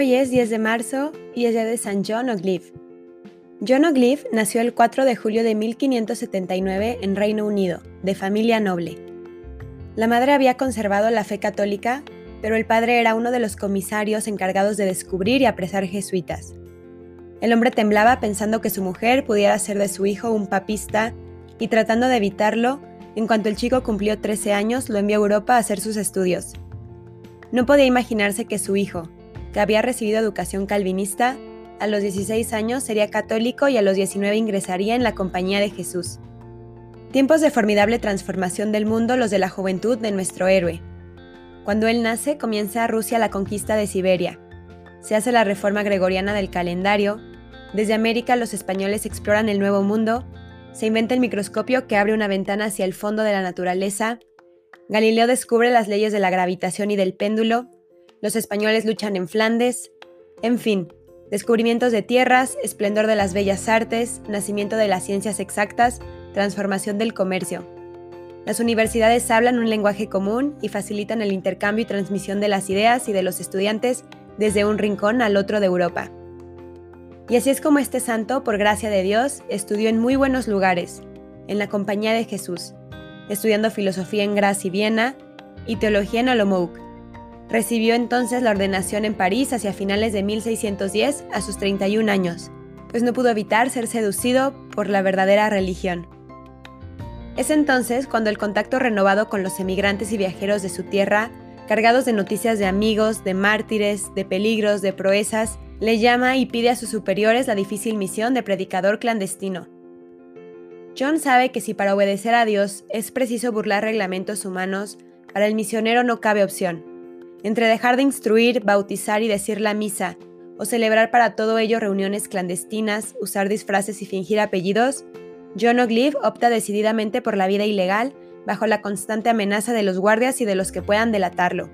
Hoy es 10 de marzo y es día de San John O'Glyph. John O'Glyph nació el 4 de julio de 1579 en Reino Unido, de familia noble. La madre había conservado la fe católica, pero el padre era uno de los comisarios encargados de descubrir y apresar jesuitas. El hombre temblaba pensando que su mujer pudiera ser de su hijo un papista y tratando de evitarlo, en cuanto el chico cumplió 13 años, lo envió a Europa a hacer sus estudios. No podía imaginarse que su hijo, que había recibido educación calvinista, a los 16 años sería católico y a los 19 ingresaría en la Compañía de Jesús. Tiempos de formidable transformación del mundo los de la juventud de nuestro héroe. Cuando él nace comienza Rusia la conquista de Siberia. Se hace la reforma gregoriana del calendario. Desde América los españoles exploran el Nuevo Mundo. Se inventa el microscopio que abre una ventana hacia el fondo de la naturaleza. Galileo descubre las leyes de la gravitación y del péndulo los españoles luchan en Flandes, en fin, descubrimientos de tierras, esplendor de las bellas artes, nacimiento de las ciencias exactas, transformación del comercio. Las universidades hablan un lenguaje común y facilitan el intercambio y transmisión de las ideas y de los estudiantes desde un rincón al otro de Europa. Y así es como este santo, por gracia de Dios, estudió en muy buenos lugares, en la compañía de Jesús, estudiando filosofía en Graz y Viena y teología en Olomouc, Recibió entonces la ordenación en París hacia finales de 1610 a sus 31 años, pues no pudo evitar ser seducido por la verdadera religión. Es entonces cuando el contacto renovado con los emigrantes y viajeros de su tierra, cargados de noticias de amigos, de mártires, de peligros, de proezas, le llama y pide a sus superiores la difícil misión de predicador clandestino. John sabe que si para obedecer a Dios es preciso burlar reglamentos humanos, para el misionero no cabe opción. Entre dejar de instruir, bautizar y decir la misa, o celebrar para todo ello reuniones clandestinas, usar disfraces y fingir apellidos, John O'Glyph opta decididamente por la vida ilegal, bajo la constante amenaza de los guardias y de los que puedan delatarlo.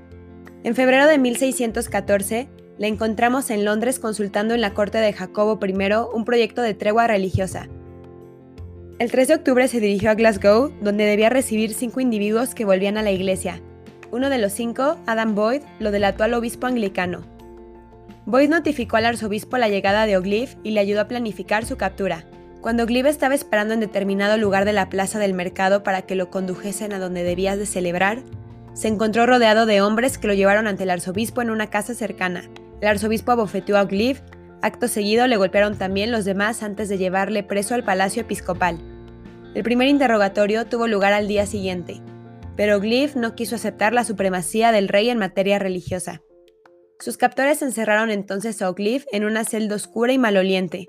En febrero de 1614, le encontramos en Londres consultando en la corte de Jacobo I un proyecto de tregua religiosa. El 3 de octubre se dirigió a Glasgow, donde debía recibir cinco individuos que volvían a la iglesia, uno de los cinco, Adam Boyd, lo delató al obispo anglicano. Boyd notificó al arzobispo la llegada de O'Glyph y le ayudó a planificar su captura. Cuando O'Glyph estaba esperando en determinado lugar de la plaza del mercado para que lo condujesen a donde debía de celebrar, se encontró rodeado de hombres que lo llevaron ante el arzobispo en una casa cercana. El arzobispo abofeteó a O'Glyph, acto seguido le golpearon también los demás antes de llevarle preso al palacio episcopal. El primer interrogatorio tuvo lugar al día siguiente pero Glyph no quiso aceptar la supremacía del rey en materia religiosa. Sus captores encerraron entonces a O'Glyph en una celda oscura y maloliente,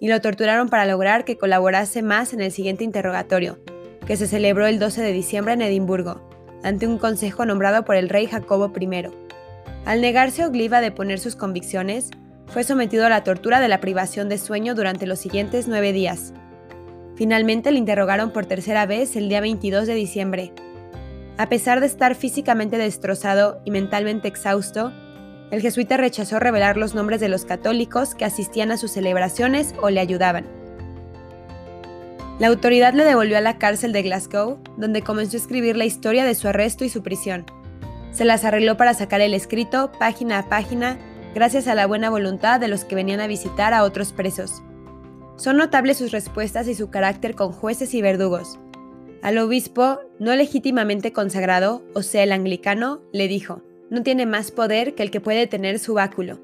y lo torturaron para lograr que colaborase más en el siguiente interrogatorio, que se celebró el 12 de diciembre en Edimburgo, ante un consejo nombrado por el rey Jacobo I. Al negarse O'Glyph a deponer sus convicciones, fue sometido a la tortura de la privación de sueño durante los siguientes nueve días. Finalmente le interrogaron por tercera vez el día 22 de diciembre, a pesar de estar físicamente destrozado y mentalmente exhausto, el jesuita rechazó revelar los nombres de los católicos que asistían a sus celebraciones o le ayudaban. La autoridad le devolvió a la cárcel de Glasgow, donde comenzó a escribir la historia de su arresto y su prisión. Se las arregló para sacar el escrito página a página, gracias a la buena voluntad de los que venían a visitar a otros presos. Son notables sus respuestas y su carácter con jueces y verdugos, al obispo no legítimamente consagrado, o sea, el anglicano, le dijo, no tiene más poder que el que puede tener su báculo.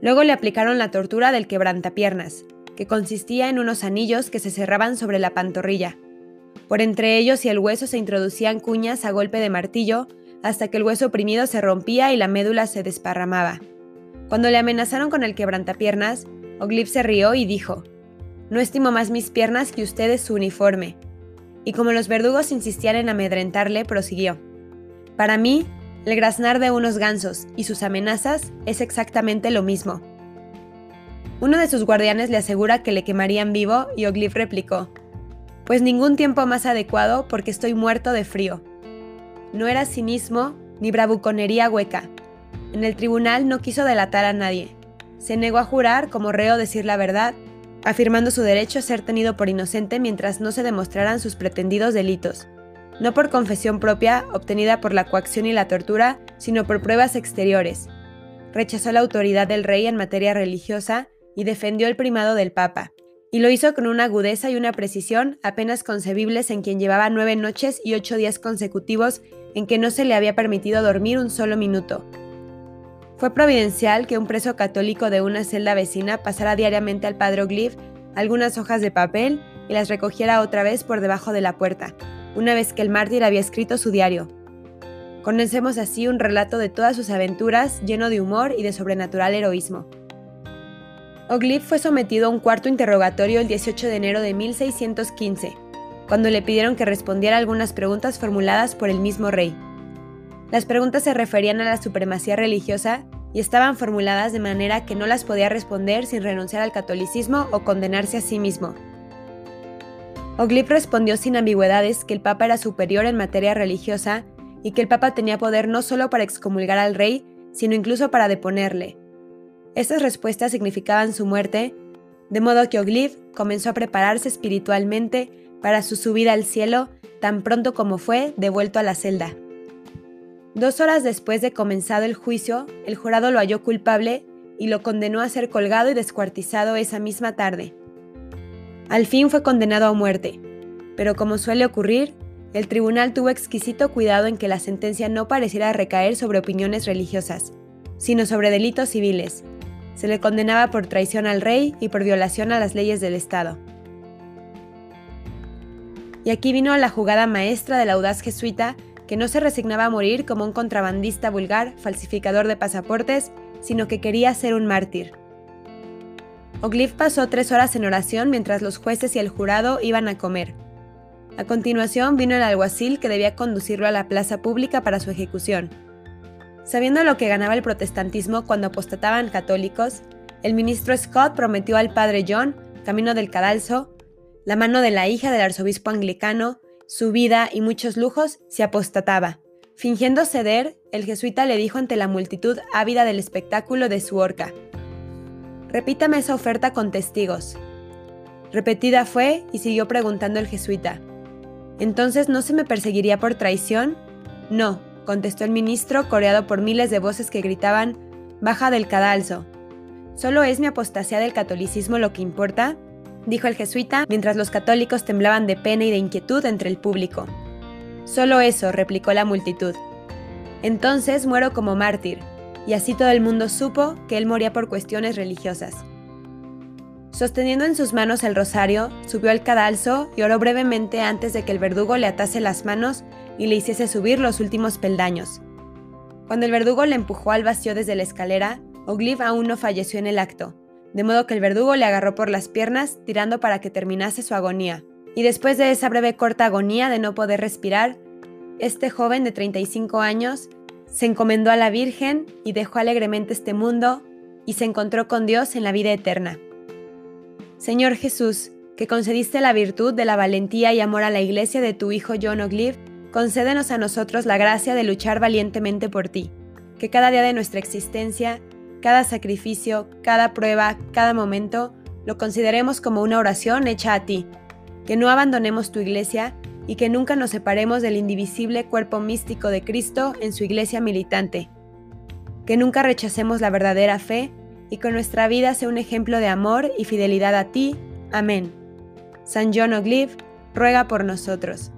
Luego le aplicaron la tortura del quebrantapiernas, que consistía en unos anillos que se cerraban sobre la pantorrilla. Por entre ellos y el hueso se introducían cuñas a golpe de martillo hasta que el hueso oprimido se rompía y la médula se desparramaba. Cuando le amenazaron con el quebrantapiernas, Oglip se rió y dijo, No estimo más mis piernas que ustedes su uniforme y como los verdugos insistían en amedrentarle, prosiguió. Para mí, el graznar de unos gansos y sus amenazas es exactamente lo mismo. Uno de sus guardianes le asegura que le quemarían vivo y Oglif replicó, pues ningún tiempo más adecuado porque estoy muerto de frío. No era cinismo ni bravuconería hueca. En el tribunal no quiso delatar a nadie. Se negó a jurar como reo decir la verdad afirmando su derecho a ser tenido por inocente mientras no se demostraran sus pretendidos delitos, no por confesión propia obtenida por la coacción y la tortura, sino por pruebas exteriores. rechazó la autoridad del rey en materia religiosa y defendió el primado del Papa, y lo hizo con una agudeza y una precisión apenas concebibles en quien llevaba nueve noches y ocho días consecutivos en que no se le había permitido dormir un solo minuto. Fue providencial que un preso católico de una celda vecina pasara diariamente al padre Ogliv algunas hojas de papel y las recogiera otra vez por debajo de la puerta, una vez que el mártir había escrito su diario. Conocemos así un relato de todas sus aventuras lleno de humor y de sobrenatural heroísmo. Oglip fue sometido a un cuarto interrogatorio el 18 de enero de 1615, cuando le pidieron que respondiera algunas preguntas formuladas por el mismo rey. Las preguntas se referían a la supremacía religiosa y estaban formuladas de manera que no las podía responder sin renunciar al catolicismo o condenarse a sí mismo. Oglip respondió sin ambigüedades que el Papa era superior en materia religiosa y que el Papa tenía poder no solo para excomulgar al rey, sino incluso para deponerle. Estas respuestas significaban su muerte, de modo que Ogliv comenzó a prepararse espiritualmente para su subida al cielo tan pronto como fue devuelto a la celda. Dos horas después de comenzado el juicio, el jurado lo halló culpable y lo condenó a ser colgado y descuartizado esa misma tarde. Al fin fue condenado a muerte, pero como suele ocurrir, el tribunal tuvo exquisito cuidado en que la sentencia no pareciera recaer sobre opiniones religiosas, sino sobre delitos civiles. Se le condenaba por traición al rey y por violación a las leyes del Estado. Y aquí vino la jugada maestra del audaz jesuita que no se resignaba a morir como un contrabandista vulgar, falsificador de pasaportes, sino que quería ser un mártir. Oglif pasó tres horas en oración mientras los jueces y el jurado iban a comer. A continuación vino el alguacil que debía conducirlo a la plaza pública para su ejecución. Sabiendo lo que ganaba el protestantismo cuando apostataban católicos, el ministro Scott prometió al padre John, camino del cadalso, la mano de la hija del arzobispo anglicano, su vida y muchos lujos si apostataba. Fingiendo ceder, el jesuita le dijo ante la multitud ávida del espectáculo de su horca, Repítame esa oferta con testigos. Repetida fue y siguió preguntando el jesuita, ¿Entonces no se me perseguiría por traición? No, contestó el ministro, coreado por miles de voces que gritaban, Baja del cadalso. ¿Solo es mi apostasía del catolicismo lo que importa? Dijo el jesuita, mientras los católicos temblaban de pena y de inquietud entre el público. Solo eso, replicó la multitud. Entonces muero como mártir, y así todo el mundo supo que él moría por cuestiones religiosas. Sosteniendo en sus manos el rosario, subió al cadalso y oró brevemente antes de que el verdugo le atase las manos y le hiciese subir los últimos peldaños. Cuando el verdugo le empujó al vacío desde la escalera, Ogliv aún no falleció en el acto, de modo que el verdugo le agarró por las piernas, tirando para que terminase su agonía. Y después de esa breve corta agonía de no poder respirar, este joven de 35 años se encomendó a la Virgen y dejó alegremente este mundo y se encontró con Dios en la vida eterna. Señor Jesús, que concediste la virtud de la valentía y amor a la iglesia de tu Hijo John O'Glive, concédenos a nosotros la gracia de luchar valientemente por ti, que cada día de nuestra existencia, cada sacrificio, cada prueba, cada momento, lo consideremos como una oración hecha a ti, que no abandonemos tu iglesia y que nunca nos separemos del indivisible cuerpo místico de Cristo en su iglesia militante, que nunca rechacemos la verdadera fe y que nuestra vida sea un ejemplo de amor y fidelidad a ti. Amén. San John O'Glive, ruega por nosotros.